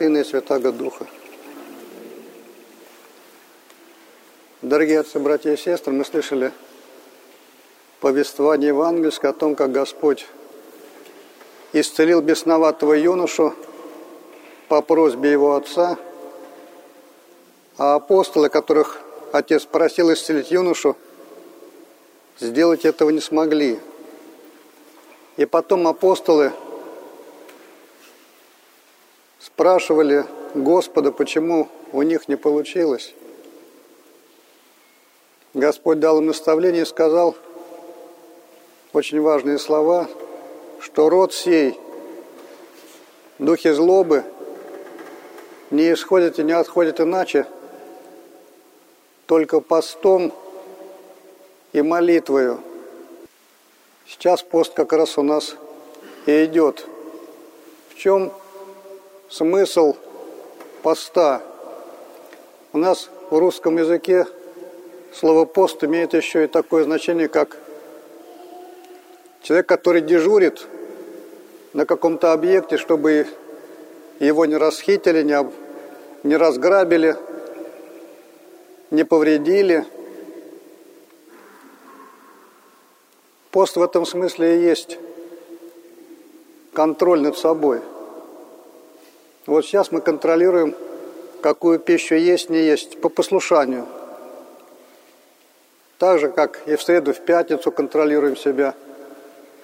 Сына и Святаго Духа. Дорогие отцы, братья и сестры, мы слышали повествование евангельское о том, как Господь исцелил бесноватого юношу по просьбе его отца, а апостолы, которых отец просил исцелить юношу, сделать этого не смогли. И потом апостолы спрашивали Господа, почему у них не получилось. Господь дал им наставление и сказал очень важные слова, что род сей, духи злобы, не исходят и не отходят иначе, только постом и молитвою. Сейчас пост как раз у нас и идет. В чем смысл поста? У нас в русском языке слово пост имеет еще и такое значение, как человек, который дежурит на каком-то объекте, чтобы его не расхитили, не, не разграбили, не повредили. Пост в этом смысле и есть контроль над собой. Вот сейчас мы контролируем, какую пищу есть, не есть, по послушанию. Так же, как и в среду, в пятницу контролируем себя.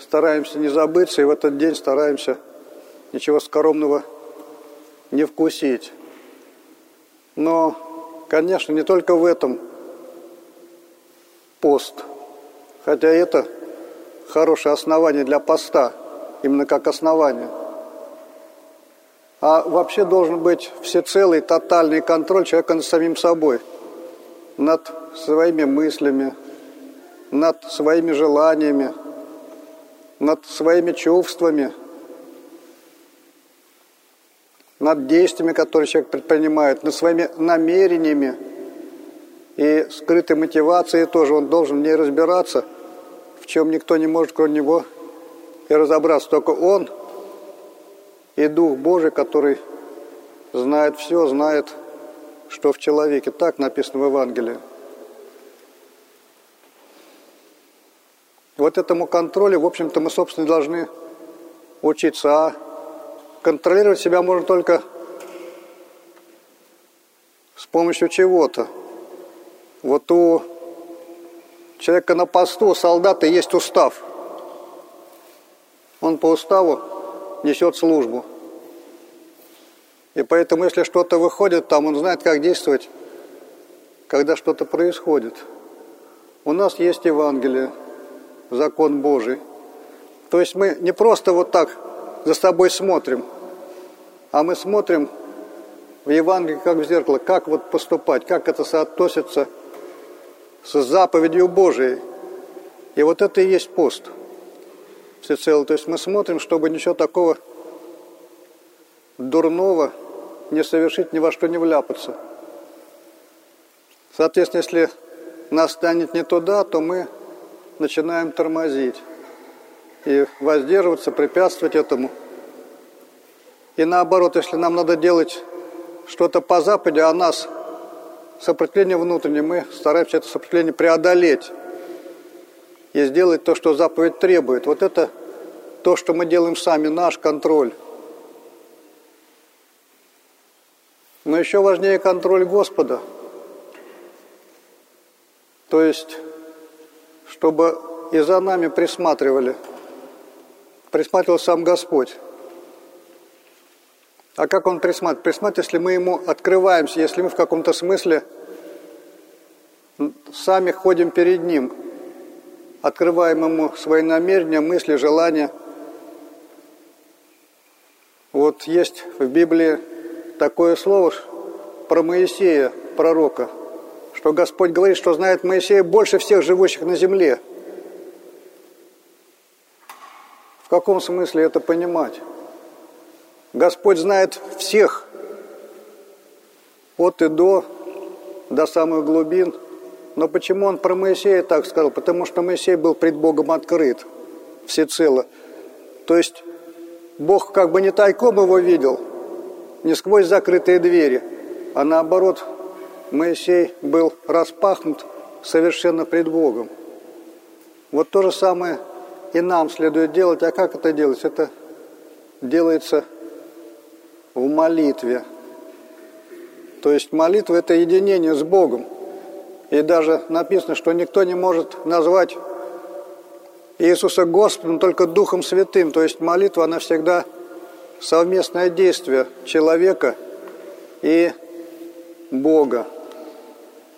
Стараемся не забыться, и в этот день стараемся ничего скоромного не вкусить. Но Конечно, не только в этом пост, хотя это хорошее основание для поста, именно как основание. А вообще должен быть всецелый, тотальный контроль человека над самим собой, над своими мыслями, над своими желаниями, над своими чувствами – над действиями, которые человек предпринимает, над своими намерениями и скрытой мотивацией тоже. Он должен в разбираться, в чем никто не может, кроме него, и разобраться. Только он и Дух Божий, который знает все, знает, что в человеке. Так написано в Евангелии. Вот этому контролю, в общем-то, мы, собственно, должны учиться. А контролировать себя можно только с помощью чего-то. Вот у человека на посту, у солдата есть устав. Он по уставу несет службу. И поэтому, если что-то выходит там, он знает, как действовать, когда что-то происходит. У нас есть Евангелие, закон Божий. То есть мы не просто вот так за собой смотрим – а мы смотрим в Евангелии как в зеркало, как вот поступать, как это соотносится с заповедью Божией. И вот это и есть пост всецело. То есть мы смотрим, чтобы ничего такого дурного не совершить, ни во что не вляпаться. Соответственно, если нас станет не туда, то мы начинаем тормозить и воздерживаться, препятствовать этому – и наоборот, если нам надо делать что-то по Западе, а нас сопротивление внутреннее, мы стараемся это сопротивление преодолеть и сделать то, что заповедь требует. Вот это то, что мы делаем сами, наш контроль. Но еще важнее контроль Господа. То есть, чтобы и за нами присматривали, присматривал сам Господь. А как он присматривает? Присматривает, если мы ему открываемся, если мы в каком-то смысле сами ходим перед ним, открываем ему свои намерения, мысли, желания. Вот есть в Библии такое слово про Моисея, пророка, что Господь говорит, что знает Моисея больше всех живущих на земле. В каком смысле это понимать? Господь знает всех, от и до, до самых глубин. Но почему он про Моисея так сказал? Потому что Моисей был пред Богом открыт всецело. То есть Бог как бы не тайком его видел, не сквозь закрытые двери, а наоборот, Моисей был распахнут совершенно пред Богом. Вот то же самое и нам следует делать. А как это делать? Это делается в молитве. То есть молитва – это единение с Богом. И даже написано, что никто не может назвать Иисуса Господом только Духом Святым. То есть молитва, она всегда совместное действие человека и Бога.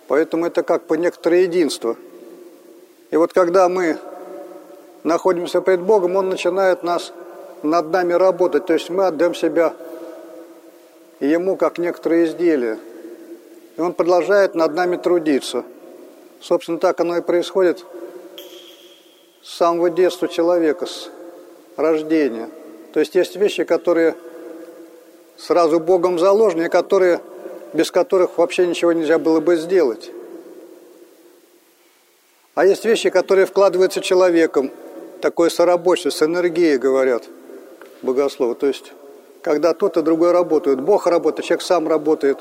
Поэтому это как по некоторое единство. И вот когда мы находимся пред Богом, Он начинает нас над нами работать. То есть мы отдаем себя Ему как некоторые изделия. И Он продолжает над нами трудиться. Собственно, так оно и происходит с самого детства человека, с рождения. То есть есть вещи, которые сразу Богом заложены, и которые, без которых вообще ничего нельзя было бы сделать. А есть вещи, которые вкладываются человеком, такое сорабочество, с энергией, говорят богословы. То есть, когда тот и другой работают. Бог работает, человек сам работает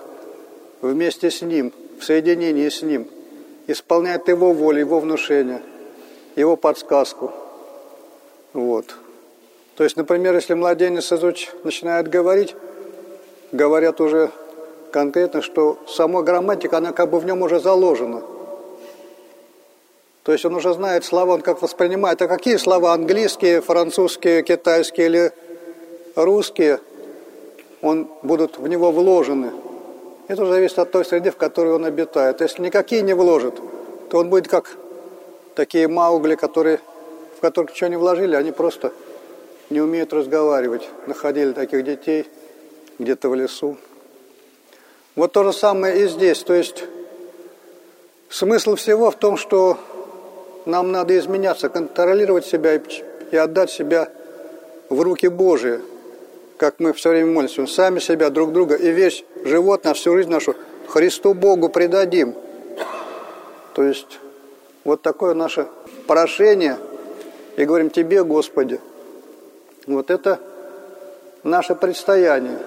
вместе с Ним, в соединении с Ним, исполняет Его волю, Его внушение, Его подсказку. Вот. То есть, например, если младенец изуч начинает говорить, говорят уже конкретно, что сама грамматика, она как бы в нем уже заложена – то есть он уже знает слова, он как воспринимает. А какие слова английские, французские, китайские или русские, он, будут в него вложены. Это зависит от той среды, в которой он обитает. Если никакие не вложит, то он будет как такие маугли, которые, в которых ничего не вложили, они просто не умеют разговаривать. Находили таких детей где-то в лесу. Вот то же самое и здесь. То есть смысл всего в том, что нам надо изменяться, контролировать себя и, и отдать себя в руки Божии, как мы все время молимся, сами себя, друг друга и весь живот на всю жизнь нашу Христу Богу предадим. То есть вот такое наше прошение, и говорим Тебе, Господи, вот это наше предстояние.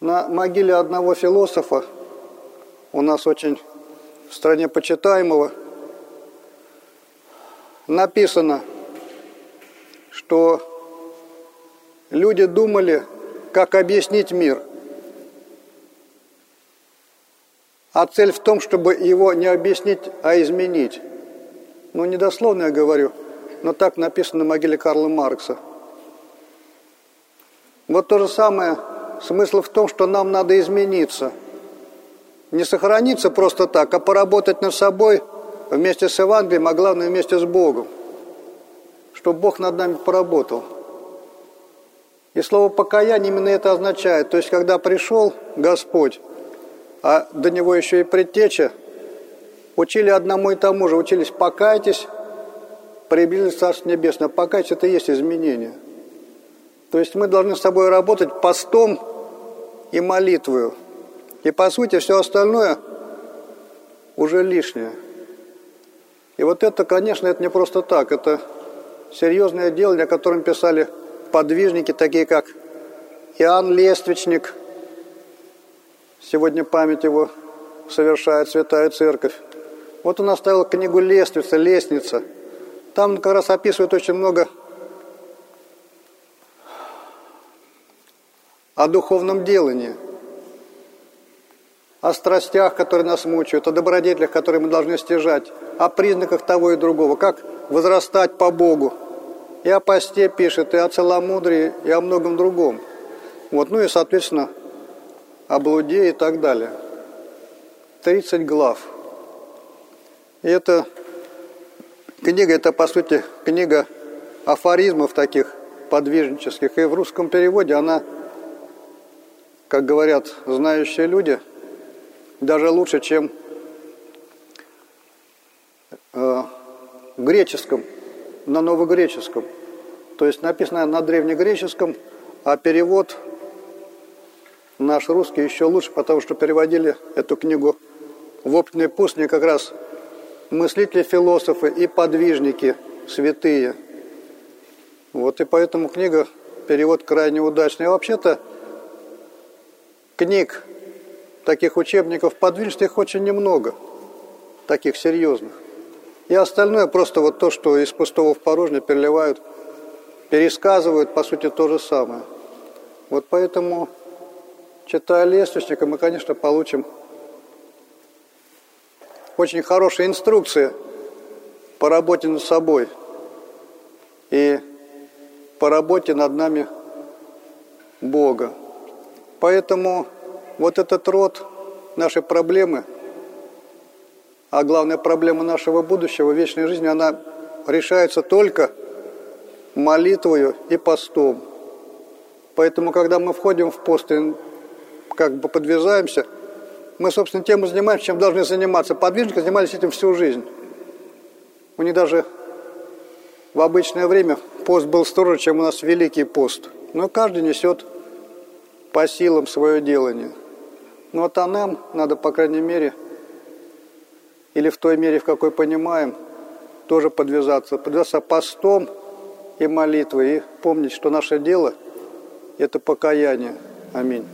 На могиле одного философа у нас очень в стране почитаемого, написано, что люди думали, как объяснить мир. А цель в том, чтобы его не объяснить, а изменить. Ну, недословно я говорю, но так написано на могиле Карла Маркса. Вот то же самое, смысл в том, что нам надо измениться – не сохраниться просто так, а поработать над собой вместе с Евангелием, а главное вместе с Богом. Чтобы Бог над нами поработал. И слово «покаяние» именно это означает. То есть, когда пришел Господь, а до Него еще и предтеча, учили одному и тому же. Учились «покайтесь», приблизились в Царство Небесное. Покайтесь – это и есть изменение. То есть мы должны с собой работать постом и молитвою. И по сути все остальное уже лишнее. И вот это, конечно, это не просто так. Это серьезное дело, о котором писали подвижники, такие как Иоанн Лествичник. Сегодня память его совершает Святая Церковь. Вот он оставил книгу «Лествица», «Лестница». Там как раз описывает очень много о духовном делании – о страстях, которые нас мучают, о добродетелях, которые мы должны стяжать, о признаках того и другого, как возрастать по Богу. И о посте пишет, и о целомудрии, и о многом другом. Вот, ну и, соответственно, о блуде и так далее. 30 глав. И эта книга, это, по сути, книга афоризмов таких подвижнических. И в русском переводе она, как говорят знающие люди – даже лучше, чем э, греческом, на новогреческом. То есть написано на древнегреческом, а перевод наш русский еще лучше, потому что переводили эту книгу в опытные пустыни как раз мыслители, философы и подвижники святые. Вот и поэтому книга перевод крайне удачный. А вообще-то книг, таких учебников подвижных, их очень немного, таких серьезных. И остальное просто вот то, что из пустого в порожнее переливают, пересказывают, по сути, то же самое. Вот поэтому, читая лестничника, мы, конечно, получим очень хорошие инструкции по работе над собой и по работе над нами Бога. Поэтому вот этот род, наши проблемы – а главная проблема нашего будущего, вечной жизни, она решается только молитвою и постом. Поэтому, когда мы входим в пост и как бы подвязаемся, мы, собственно, тем и занимаемся, чем должны заниматься. Подвижники занимались этим всю жизнь. У них даже в обычное время пост был строже, чем у нас Великий пост. Но каждый несет по силам свое делание. Ну вот а нам надо, по крайней мере, или в той мере, в какой понимаем, тоже подвязаться. Подвязаться постом и молитвой. И помнить, что наше дело – это покаяние. Аминь.